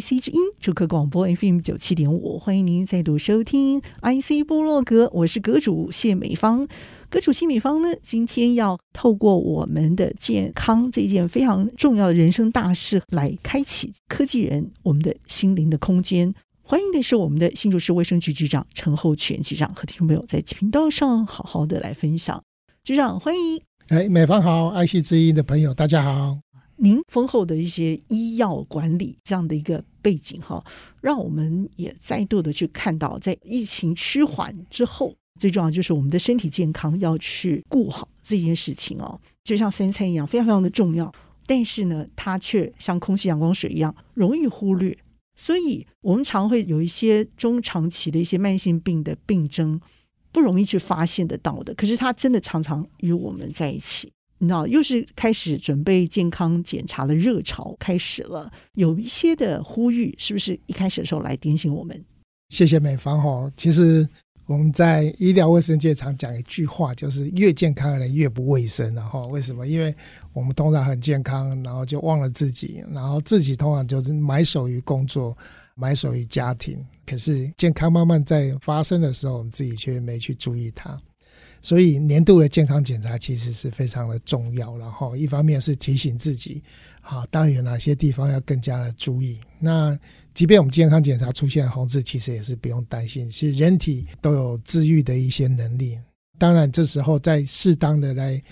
IC 之音主客广播 FM 九七点五，欢迎您再度收听 IC 部落格，我是阁主谢美芳。阁主谢美芳呢，今天要透过我们的健康这件非常重要的人生大事，来开启科技人我们的心灵的空间。欢迎的是我们的新竹市卫生局局长陈厚全局长，和听众朋友在频道上好好的来分享。局长，欢迎。哎，美芳好，IC 之音的朋友大家好。您丰厚的一些医药管理这样的一个背景哈，让我们也再度的去看到，在疫情趋缓之后。最重要就是我们的身体健康要去顾好这件事情哦，就像三餐一样，非常非常的重要。但是呢，它却像空气、阳光、水一样容易忽略，所以我们常会有一些中长期的一些慢性病的病症，不容易去发现得到的。可是它真的常常与我们在一起，你知道，又是开始准备健康检查的热潮开始了，有一些的呼吁，是不是一开始的时候来点醒我们？谢谢美芳哈，其实。我们在医疗卫生界常讲一句话，就是越健康的人越不卫生。然后为什么？因为我们通常很健康，然后就忘了自己，然后自己通常就是埋首于工作，埋首于家庭。可是健康慢慢在发生的时候，我们自己却没去注意它。所以年度的健康检查其实是非常的重要。然后一方面是提醒自己，好，当然有哪些地方要更加的注意。那即便我们健康检查出现红字，其实也是不用担心。是人体都有自愈的一些能力。当然，这时候再适当的来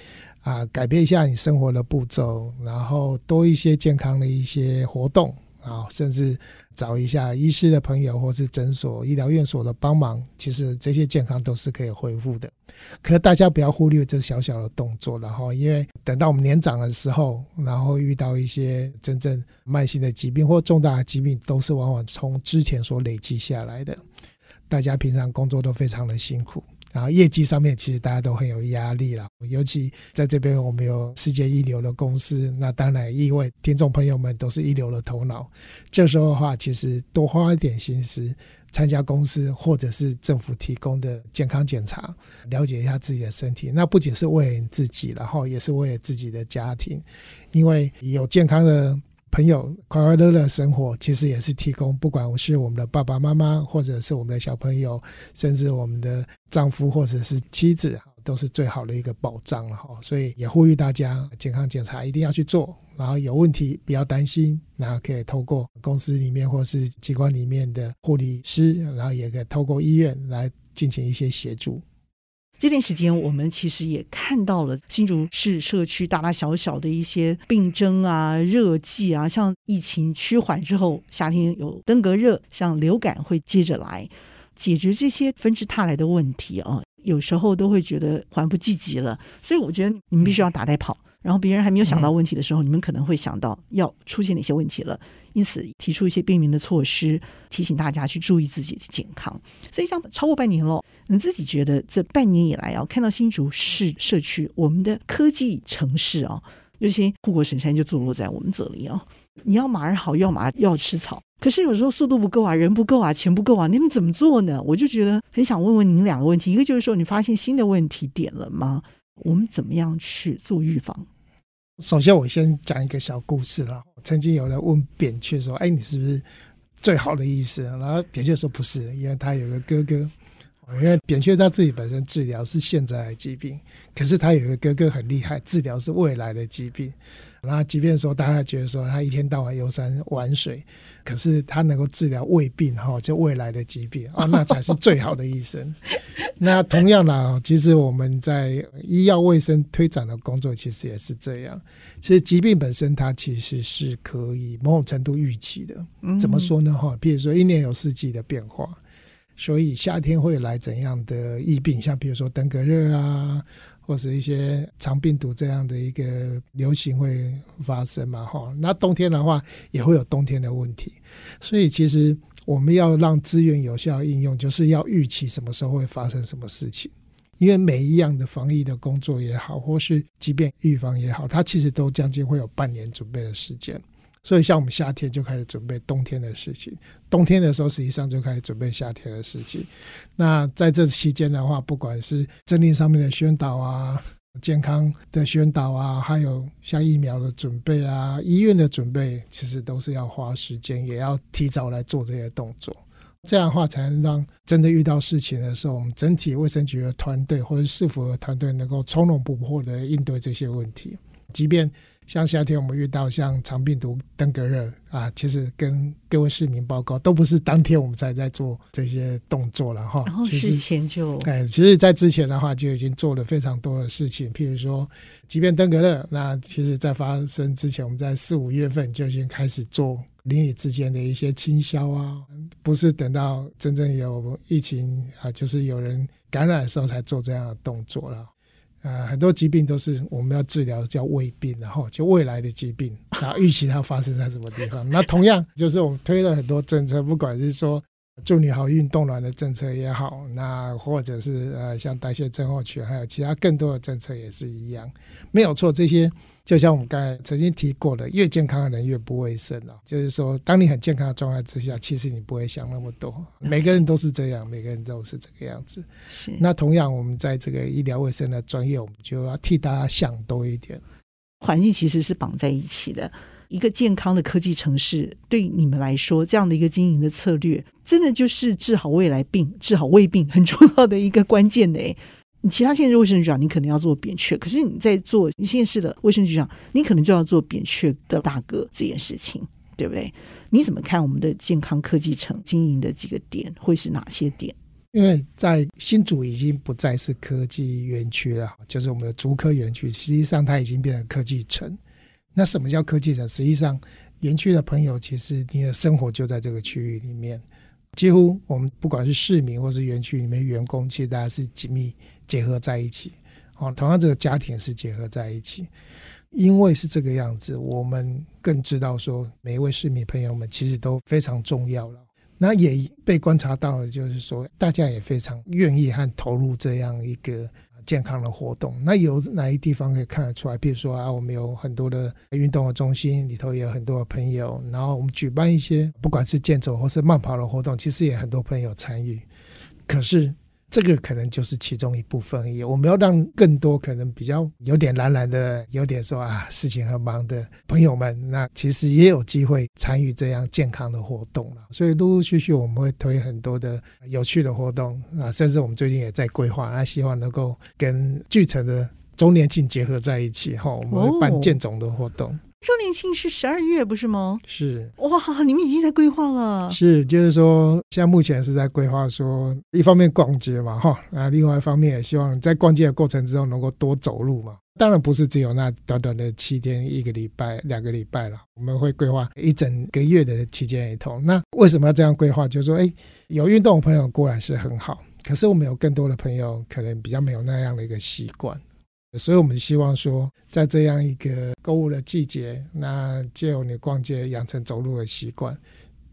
啊改变一下你生活的步骤，然后多一些健康的一些活动啊，甚至。找一下医师的朋友，或是诊所、医疗院所的帮忙，其实这些健康都是可以恢复的。可大家不要忽略这小小的动作，然后因为等到我们年长的时候，然后遇到一些真正慢性的疾病或重大的疾病，都是往往从之前所累积下来的。大家平常工作都非常的辛苦。然后业绩上面其实大家都很有压力了，尤其在这边我们有世界一流的公司，那当然意味听众朋友们都是一流的头脑。这时候的话，其实多花一点心思参加公司或者是政府提供的健康检查，了解一下自己的身体，那不仅是为自己，然后也是为了自己的家庭，因为有健康的。朋友快快乐乐生活，其实也是提供，不管我是我们的爸爸妈妈，或者是我们的小朋友，甚至我们的丈夫或者是妻子，都是最好的一个保障了哈。所以也呼吁大家健康检查一定要去做，然后有问题不要担心，然后可以透过公司里面或是机关里面的护理师，然后也可以透过医院来进行一些协助。这段时间，我们其实也看到了新竹市社区大大小小的一些病症啊、热季啊，像疫情趋缓之后，夏天有登革热，像流感会接着来，解决这些纷至沓来的问题啊，有时候都会觉得还不积极了。所以我觉得你们必须要打带跑。然后别人还没有想到问题的时候，你们可能会想到要出现哪些问题了，因此提出一些便民的措施，提醒大家去注意自己的健康。所以像超过半年了，你自己觉得这半年以来啊，看到新竹市社区我们的科技城市啊，尤其护国神山就坐落在我们这里啊。你要马儿好，要马要吃草，可是有时候速度不够啊，人不够啊，钱不够啊，你们怎么做呢？我就觉得很想问问您两个问题，一个就是说，你发现新的问题点了吗？我们怎么样去做预防？首先，我先讲一个小故事了。曾经有人问扁鹊说：“哎，你是不是最好的医生？”然后扁鹊说：“不是，因为他有个哥哥。因为扁鹊他自己本身治疗是现在的疾病，可是他有一个哥哥很厉害，治疗是未来的疾病。”然后，即便说大家觉得说他一天到晚游山玩水，可是他能够治疗胃病哈，就未来的疾病啊，那才是最好的医生。那同样呢，其实我们在医药卫生推展的工作，其实也是这样。其实疾病本身它其实是可以某种程度预期的。怎么说呢？哈，比如说一年有四季的变化，所以夏天会来怎样的疫病，像比如说登革热啊。或者一些肠病毒这样的一个流行会发生嘛？哈，那冬天的话也会有冬天的问题，所以其实我们要让资源有效应用，就是要预期什么时候会发生什么事情。因为每一样的防疫的工作也好，或是即便预防也好，它其实都将近会有半年准备的时间。所以，像我们夏天就开始准备冬天的事情，冬天的时候实际上就开始准备夏天的事情。那在这期间的话，不管是政令上面的宣导啊，健康的宣导啊，还有像疫苗的准备啊，医院的准备，其实都是要花时间，也要提早来做这些动作。这样的话，才能让真的遇到事情的时候，我们整体卫生局的团队或者市府的团队能够从容不迫的应对这些问题，即便。像夏天我们遇到像肠病毒登革热啊，其实跟各位市民报告，都不是当天我们才在做这些动作了哈。然后事前就哎，其实，在之前的话就已经做了非常多的事情，譬如说，即便登革热，那其实在发生之前，我们在四五月份就已经开始做邻里之间的一些清消啊，不是等到真正有疫情啊，就是有人感染的时候才做这样的动作了。呃，很多疾病都是我们要治疗，叫胃病，然后就未来的疾病，然后预期它发生在什么地方。那同样就是我们推了很多政策，不管是说祝你好运冻卵的政策也好，那或者是呃像代谢症候群，还有其他更多的政策也是一样，没有错，这些。就像我们刚才曾经提过的，越健康的人越不卫生啊。就是说，当你很健康的状态之下，其实你不会想那么多。每个人都是这样，每个人都是这个样子。是。那同样，我们在这个医疗卫生的专业，我们就要替大家想多一点。环境其实是绑在一起的。一个健康的科技城市，对你们来说，这样的一个经营的策略，真的就是治好未来病、治好胃病很重要的一个关键的。你其他县市卫生局长，你可能要做扁鹊，可是你在做你县市的卫生局长，你可能就要做扁鹊的大哥这件事情，对不对？你怎么看我们的健康科技城经营的几个点会是哪些点？因为在新竹已经不再是科技园区了，就是我们的竹科园区，实际上它已经变成科技城。那什么叫科技城？实际上，园区的朋友其实你的生活就在这个区域里面。几乎我们不管是市民或是园区里面员工，其实大家是紧密结合在一起。哦，同样这个家庭是结合在一起，因为是这个样子，我们更知道说每一位市民朋友们其实都非常重要了。那也被观察到了，就是说大家也非常愿意和投入这样一个。健康的活动，那有哪一地方可以看得出来？比如说啊，我们有很多的运动的中心里头也有很多的朋友，然后我们举办一些不管是健走或是慢跑的活动，其实也很多朋友参与。可是。这个可能就是其中一部分而已。我们要让更多可能比较有点懒懒的、有点说啊事情很忙的朋友们，那其实也有机会参与这样健康的活动了。所以陆陆续续我们会推很多的有趣的活动啊，甚至我们最近也在规划，那希望能够跟巨城的周年庆结合在一起哈，我们会办健总的活动。哦周年庆是十二月，不是吗？是哇，你们已经在规划了。是，就是说，现在目前是在规划说，一方面逛街嘛，哈，啊，另外一方面也希望在逛街的过程之中能够多走路嘛。当然不是只有那短短的七天、一个礼拜、两个礼拜了，我们会规划一整个月的期间里头。那为什么要这样规划？就是说，哎，有运动的朋友过来是很好，可是我们有更多的朋友可能比较没有那样的一个习惯。所以，我们希望说，在这样一个购物的季节，那借由你逛街养成走路的习惯，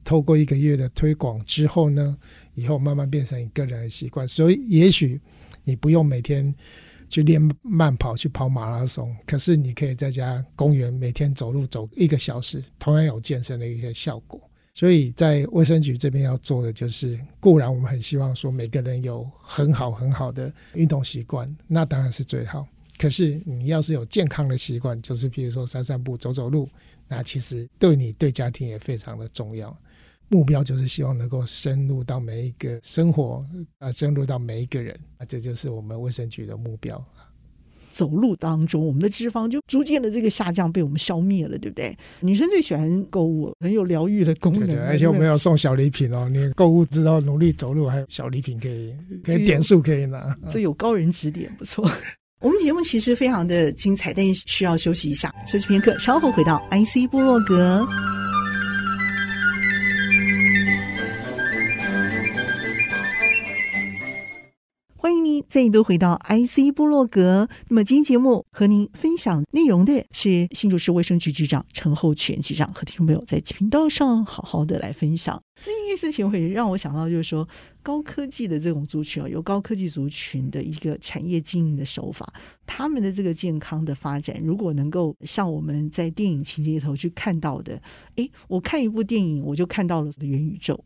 透过一个月的推广之后呢，以后慢慢变成你个人的习惯。所以，也许你不用每天去练慢跑、去跑马拉松，可是你可以在家公园每天走路走一个小时，同样有健身的一些效果。所以在卫生局这边要做的就是，固然我们很希望说每个人有很好很好的运动习惯，那当然是最好。可是你要是有健康的习惯，就是比如说散散步、走走路，那其实对你对家庭也非常的重要。目标就是希望能够深入到每一个生活，啊，深入到每一个人，啊，这就是我们卫生局的目标。走路当中，我们的脂肪就逐渐的这个下降，被我们消灭了，对不对？女生最喜欢购物，很有疗愈的功能。对，对，而且我们要送小礼品哦，你购物之后努力走路，还有小礼品可以，可以点数可以拿。这有高人指点，不错。我们节目其实非常的精彩，但也需要休息一下，休息片刻，稍后回到 IC 部落格。迎再一度回到 IC 部落格。那么今天节目和您分享内容的是新竹市卫生局局长陈厚全局长，和听众朋友在频道上好好的来分享这件事情，会让我想到就是说高科技的这种族群啊，有高科技族群的一个产业经营的手法，他们的这个健康的发展，如果能够像我们在电影情节里头去看到的，诶，我看一部电影，我就看到了元宇宙。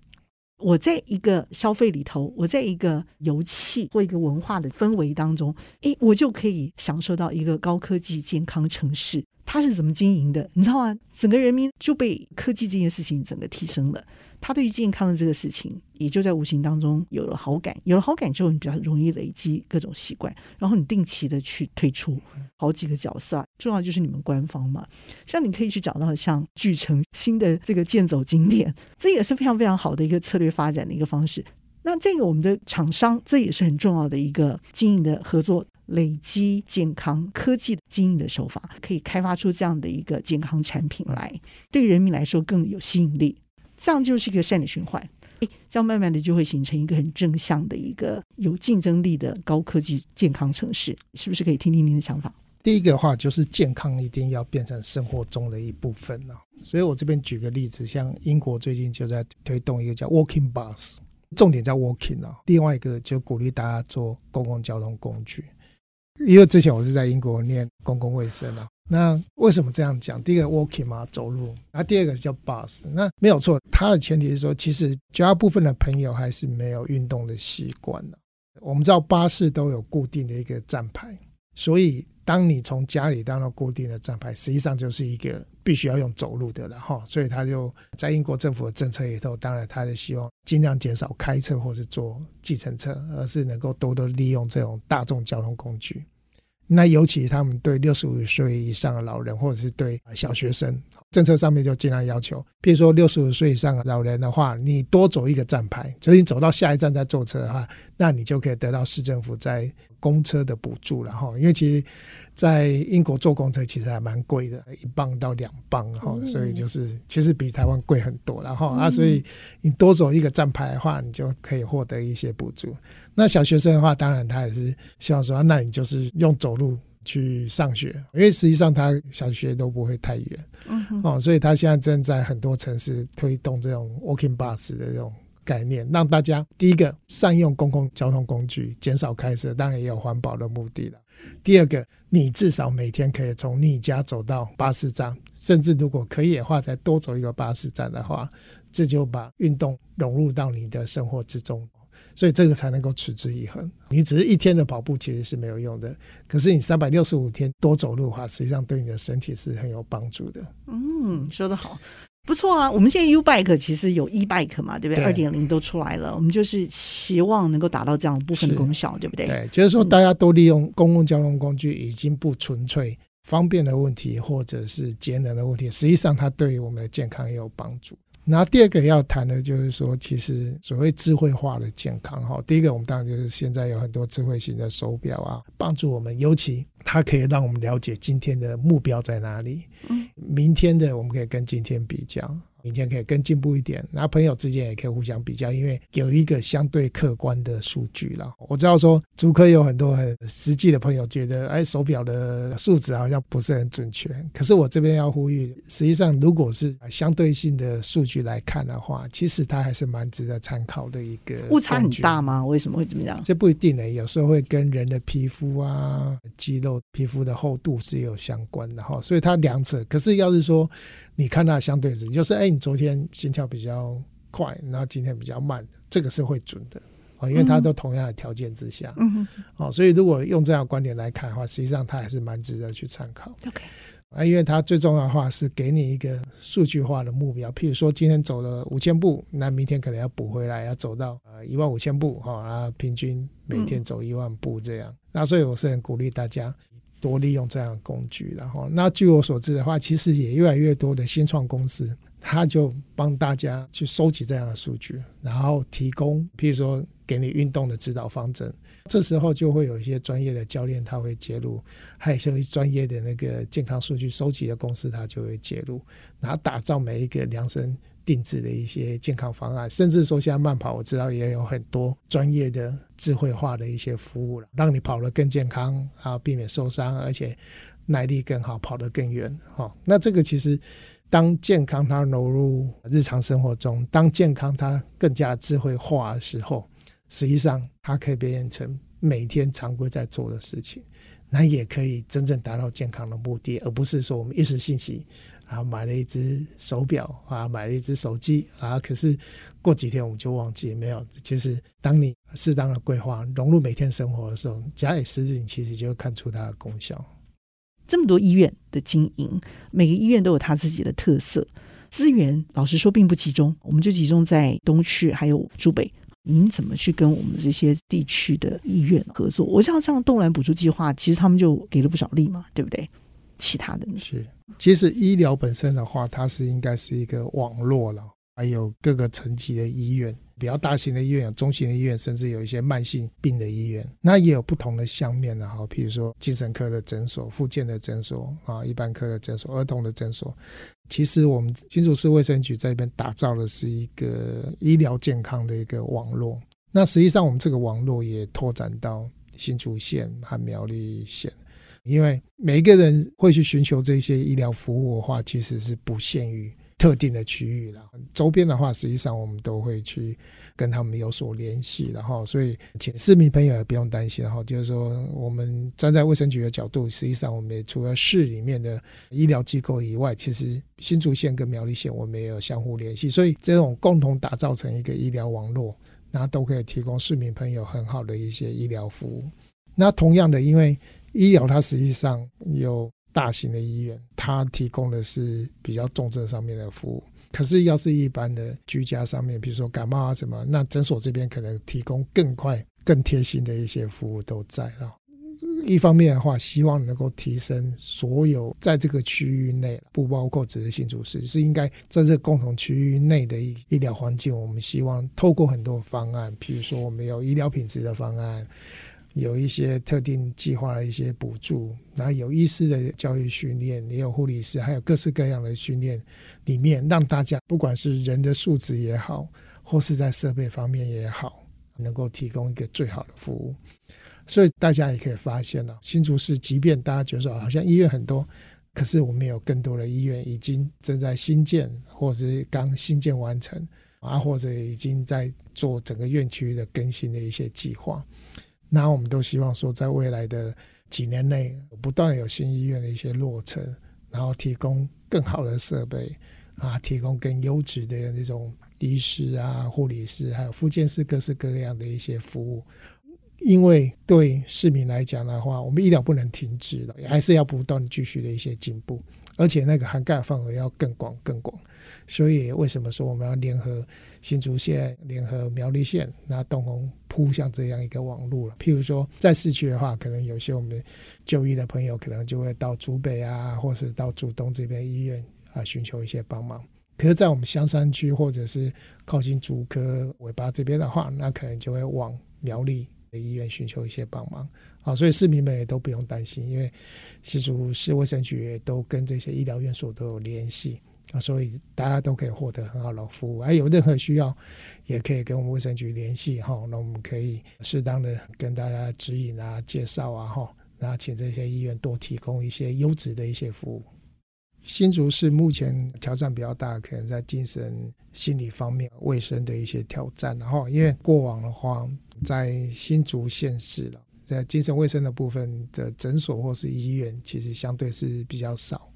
我在一个消费里头，我在一个油气或一个文化的氛围当中，诶，我就可以享受到一个高科技健康城市，他是怎么经营的？你知道吗？整个人民就被科技这件事情整个提升了。他对于健康的这个事情，也就在无形当中有了好感。有了好感之后，你比较容易累积各种习惯，然后你定期的去推出好几个角色。重要就是你们官方嘛，像你可以去找到像巨城新的这个健走经典，这也是非常非常好的一个策略发展的一个方式。那这个我们的厂商，这也是很重要的一个经营的合作，累积健康科技的经营的手法，可以开发出这样的一个健康产品来，对人民来说更有吸引力。这样就是一个善的循环，诶，这样慢慢的就会形成一个很正向的一个有竞争力的高科技健康城市，是不是可以听听您的想法？第一个话就是健康一定要变成生活中的一部分了，所以我这边举个例子，像英国最近就在推动一个叫 Walking Bus，重点在 Walking 啊，另外一个就鼓励大家坐公共交通工具，因为之前我是在英国念公共卫生啊。那为什么这样讲？第一个 walking 嘛，走路。那第二个叫 bus。那没有错，它的前提是说，其实绝大部分的朋友还是没有运动的习惯的。我们知道巴士都有固定的一个站牌，所以当你从家里到固定的站牌，实际上就是一个必须要用走路的了哈。所以他就在英国政府的政策里头，当然他就希望尽量减少开车或是坐计程车，而是能够多多利用这种大众交通工具。那尤其他们对六十五岁以上的老人，或者是对小学生，政策上面就尽量要求，比如说六十五岁以上的老人的话，你多走一个站牌，就是你走到下一站再坐车的话，那你就可以得到市政府在公车的补助了哈。因为其实，在英国坐公车其实还蛮贵的，一磅到两磅哈，所以就是其实比台湾贵很多然后啊，所以你多走一个站牌的话，你就可以获得一些补助。那小学生的话，当然他也是希望说，那你就是用走路去上学，因为实际上他小学都不会太远，嗯哼，哦，所以他现在正在很多城市推动这种 walking bus 的这种概念，让大家第一个善用公共交通工具，减少开车，当然也有环保的目的了。第二个，你至少每天可以从你家走到巴士站，甚至如果可以的话，再多走一个巴士站的话，这就把运动融入到你的生活之中。所以这个才能够持之以恒。你只是一天的跑步其实是没有用的，可是你三百六十五天多走路的话，实际上对你的身体是很有帮助的。嗯，说得好，不错啊。我们现在 U Bike 其实有 E Bike 嘛，对不对？二点零都出来了，我们就是希望能够达到这样部分功效，对不对？对，就是说大家都利用公共交通工具，已经不纯粹方便的问题，或者是节能的问题，实际上它对于我们的健康也有帮助。然后第二个要谈的就是说，其实所谓智慧化的健康哈，第一个我们当然就是现在有很多智慧型的手表啊，帮助我们，尤其它可以让我们了解今天的目标在哪里，明天的我们可以跟今天比较。明天可以更进步一点，然后朋友之间也可以互相比较，因为有一个相对客观的数据了。我知道说，足科有很多很实际的朋友觉得，哎，手表的数值好像不是很准确。可是我这边要呼吁，实际上如果是相对性的数据来看的话，其实它还是蛮值得参考的一个。误差很大吗？为什么会怎么样？这不一定呢，有时候会跟人的皮肤啊、肌肉、皮肤的厚度是有相关的哈。所以它两者，可是要是说。你看它相对值，就是哎，你昨天心跳比较快，然后今天比较慢，这个是会准的啊，因为它都同样的条件之下，嗯哦，所以如果用这样的观点来看的话，实际上它还是蛮值得去参考。OK，啊，因为它最重要的话是给你一个数据化的目标，譬如说今天走了五千步，那明天可能要补回来，要走到呃一万五千步哈，然后平均每天走一万步这样。那所以我是很鼓励大家。多利用这样的工具，然后那据我所知的话，其实也越来越多的新创公司，他就帮大家去收集这样的数据，然后提供，譬如说给你运动的指导方针。这时候就会有一些专业的教练他会介入，还有一些专业的那个健康数据收集的公司他就会介入，然后打造每一个量身定制的一些健康方案，甚至说现在慢跑，我知道也有很多专业的智慧化的一些服务了，让你跑得更健康啊，避免受伤，而且耐力更好，跑得更远。哈，那这个其实当健康它融入日常生活中，当健康它更加智慧化的时候，实际上它可以变成每天常规在做的事情，那也可以真正达到健康的目的，而不是说我们一时兴起。啊，买了一只手表啊，买了一只手机啊，可是过几天我们就忘记没有。其实，当你适当的规划融入每天生活的时候，假以时日，你其实就会看出它的功效。这么多医院的经营，每个医院都有它自己的特色，资源老实说并不集中，我们就集中在东区还有珠北。您怎么去跟我们这些地区的医院合作？我像像冻卵补助计划，其实他们就给了不少力嘛，对不对？其他的是，其实医疗本身的话，它是应该是一个网络了，还有各个层级的医院，比较大型的医院，有中型的医院，甚至有一些慢性病的医院，那也有不同的相面的哈，比如说精神科的诊所、复健的诊所啊、一般科的诊所、儿童的诊所。其实我们新竹市卫生局这边打造的是一个医疗健康的一个网络，那实际上我们这个网络也拓展到新竹县和苗栗县。因为每一个人会去寻求这些医疗服务的话，其实是不限于特定的区域了。周边的话，实际上我们都会去跟他们有所联系，然后所以请市民朋友也不用担心。然后就是说，我们站在卫生局的角度，实际上我们除了市里面的医疗机构以外，其实新竹县跟苗栗县我们也有相互联系，所以这种共同打造成一个医疗网络，那都可以提供市民朋友很好的一些医疗服务。那同样的，因为医疗它实际上有大型的医院，它提供的是比较重症上面的服务。可是要是一般的居家上面，比如说感冒啊什么，那诊所这边可能提供更快、更贴心的一些服务都在了。一方面的话，希望能够提升所有在这个区域内，不包括只是新竹市，是应该在这共同区域内的医医疗环境。我们希望透过很多方案，比如说我们有医疗品质的方案。有一些特定计划的一些补助，然后有医师的教育训练，也有护理师，还有各式各样的训练，里面让大家不管是人的素质也好，或是在设备方面也好，能够提供一个最好的服务。所以大家也可以发现了，新竹市即便大家觉得说好像医院很多，可是我们有更多的医院已经正在新建，或者是刚新建完成啊，或者已经在做整个院区的更新的一些计划。那我们都希望说，在未来的几年内，不断有新医院的一些落成，然后提供更好的设备啊，提供更优质的那种医师啊、护理师，还有复健师各式各样的一些服务。因为对市民来讲的话，我们医疗不能停滞了，还是要不断继续的一些进步，而且那个涵盖范围要更广、更广。所以为什么说我们要联合新竹县、联合苗栗县，那东红铺上这样一个网路了？譬如说，在市区的话，可能有些我们就医的朋友，可能就会到竹北啊，或是到竹东这边医院啊，寻求一些帮忙。可是，在我们香山区或者是靠近竹科尾巴这边的话，那可能就会往苗栗的医院寻求一些帮忙。好，所以市民们也都不用担心，因为新竹市卫生局也都跟这些医疗院所都有联系。啊，所以大家都可以获得很好的服务，还有任何需要，也可以跟我们卫生局联系哈。那我们可以适当的跟大家指引啊、介绍啊哈，然后请这些医院多提供一些优质的一些服务。新竹市目前挑战比较大，可能在精神心理方面、卫生的一些挑战。然后，因为过往的话，在新竹县市了，在精神卫生的部分的诊所或是医院，其实相对是比较少。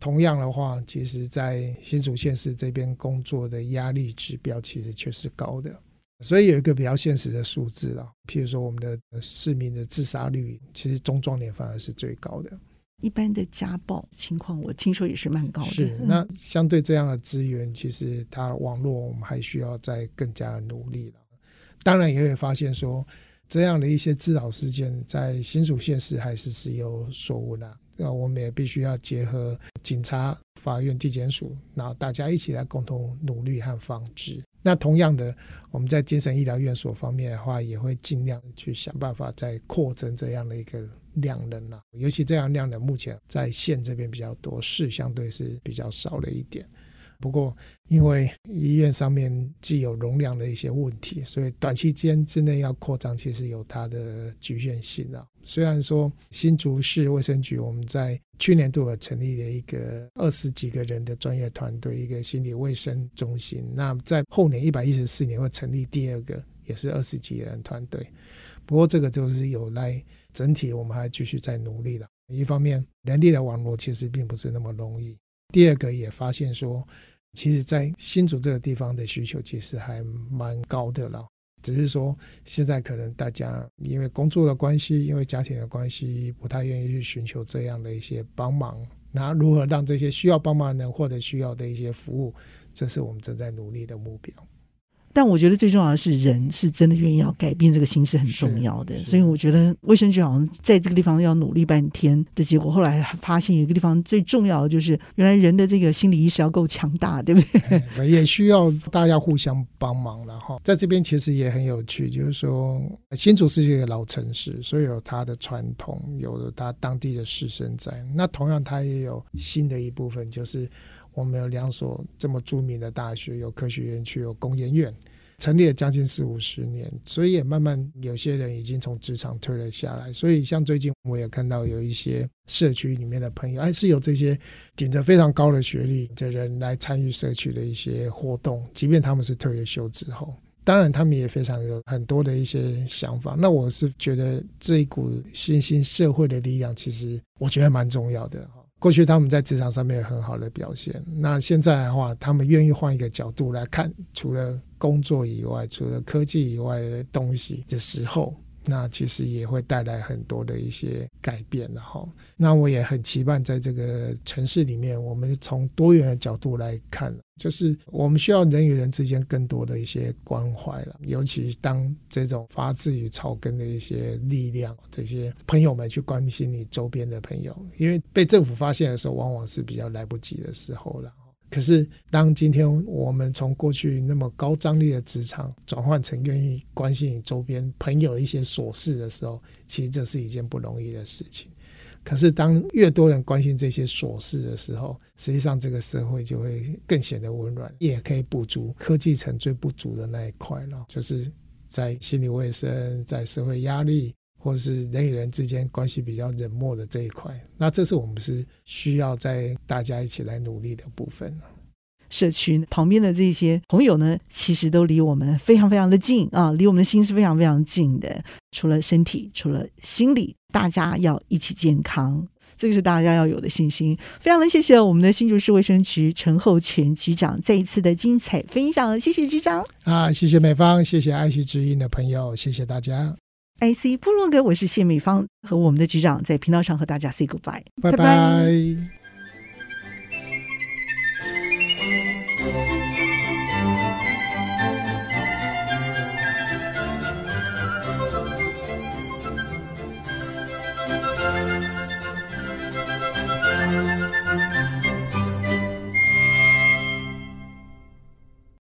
同样的话，其实，在新竹县市这边工作的压力指标，其实却是高的。所以有一个比较现实的数字了，譬如说我们的市民的自杀率，其实中壮年反而是最高的。一般的家暴情况，我听说也是蛮高的。是，那相对这样的资源，其实它网络我们还需要再更加努力了。当然也会发现说，这样的一些自扰事件，在新竹县市还是是有所闻的。那我们也必须要结合警察、法院、地检署，然后大家一起来共同努力和防治。那同样的，我们在精神医疗院所方面的话，也会尽量去想办法再扩增这样的一个量能啊。尤其这样量能目前在县这边比较多，市相对是比较少了一点不过因为医院上面既有容量的一些问题，所以短期间之内要扩张，其实有它的局限性啊。虽然说新竹市卫生局我们在去年度有成立了一个二十几个人的专业团队，一个心理卫生中心。那在后年一百一十四年会成立第二个，也是二十几人团队。不过这个就是有赖整体，我们还继续在努力的。一方面，人力的网络其实并不是那么容易；第二个，也发现说，其实，在新竹这个地方的需求其实还蛮高的了。只是说，现在可能大家因为工作的关系，因为家庭的关系，不太愿意去寻求这样的一些帮忙。那如何让这些需要帮忙的人获得需要的一些服务，这是我们正在努力的目标。但我觉得最重要的是，人是真的愿意要改变这个心是很重要的。所以我觉得卫生局好像在这个地方要努力半天的结果，后来发现有一个地方最重要的就是，原来人的这个心理意识要够强大，对不对？也需要大家互相帮忙。然后在这边其实也很有趣，就是说新竹是一个老城市，所以有它的传统，有它当地的士绅在。那同样它也有新的一部分，就是。我们有两所这么著名的大学，有科学园区，有工研院，成立了将近四五十年，所以也慢慢有些人已经从职场退了下来。所以像最近我也看到有一些社区里面的朋友，还是有这些顶着非常高的学历的人来参与社区的一些活动，即便他们是退了休之后，当然他们也非常有很多的一些想法。那我是觉得这一股新兴社会的力量，其实我觉得蛮重要的。过去他们在职场上面有很好的表现，那现在的话，他们愿意换一个角度来看，除了工作以外，除了科技以外的东西的时候。那其实也会带来很多的一些改变，然后，那我也很期盼在这个城市里面，我们从多元的角度来看，就是我们需要人与人之间更多的一些关怀了，尤其当这种发自于草根的一些力量，这些朋友们去关心你周边的朋友，因为被政府发现的时候，往往是比较来不及的时候了。可是，当今天我们从过去那么高张力的职场转换成愿意关心你周边朋友一些琐事的时候，其实这是一件不容易的事情。可是，当越多人关心这些琐事的时候，实际上这个社会就会更显得温暖，也可以补足科技城最不足的那一块了，就是在心理卫生、在社会压力。或者是人与人之间关系比较冷漠的这一块，那这是我们是需要在大家一起来努力的部分。社区旁边的这些朋友呢，其实都离我们非常非常的近啊，离我们的心是非常非常近的。除了身体，除了心理，大家要一起健康，这个是大家要有的信心。非常的谢谢我们的新竹市卫生局陈厚全局长再一次的精彩分享，谢谢局长啊，谢谢美方，谢谢爱惜之音的朋友，谢谢大家。IC 部落格，我是谢美芳，和我们的局长在频道上和大家 say goodbye，拜拜。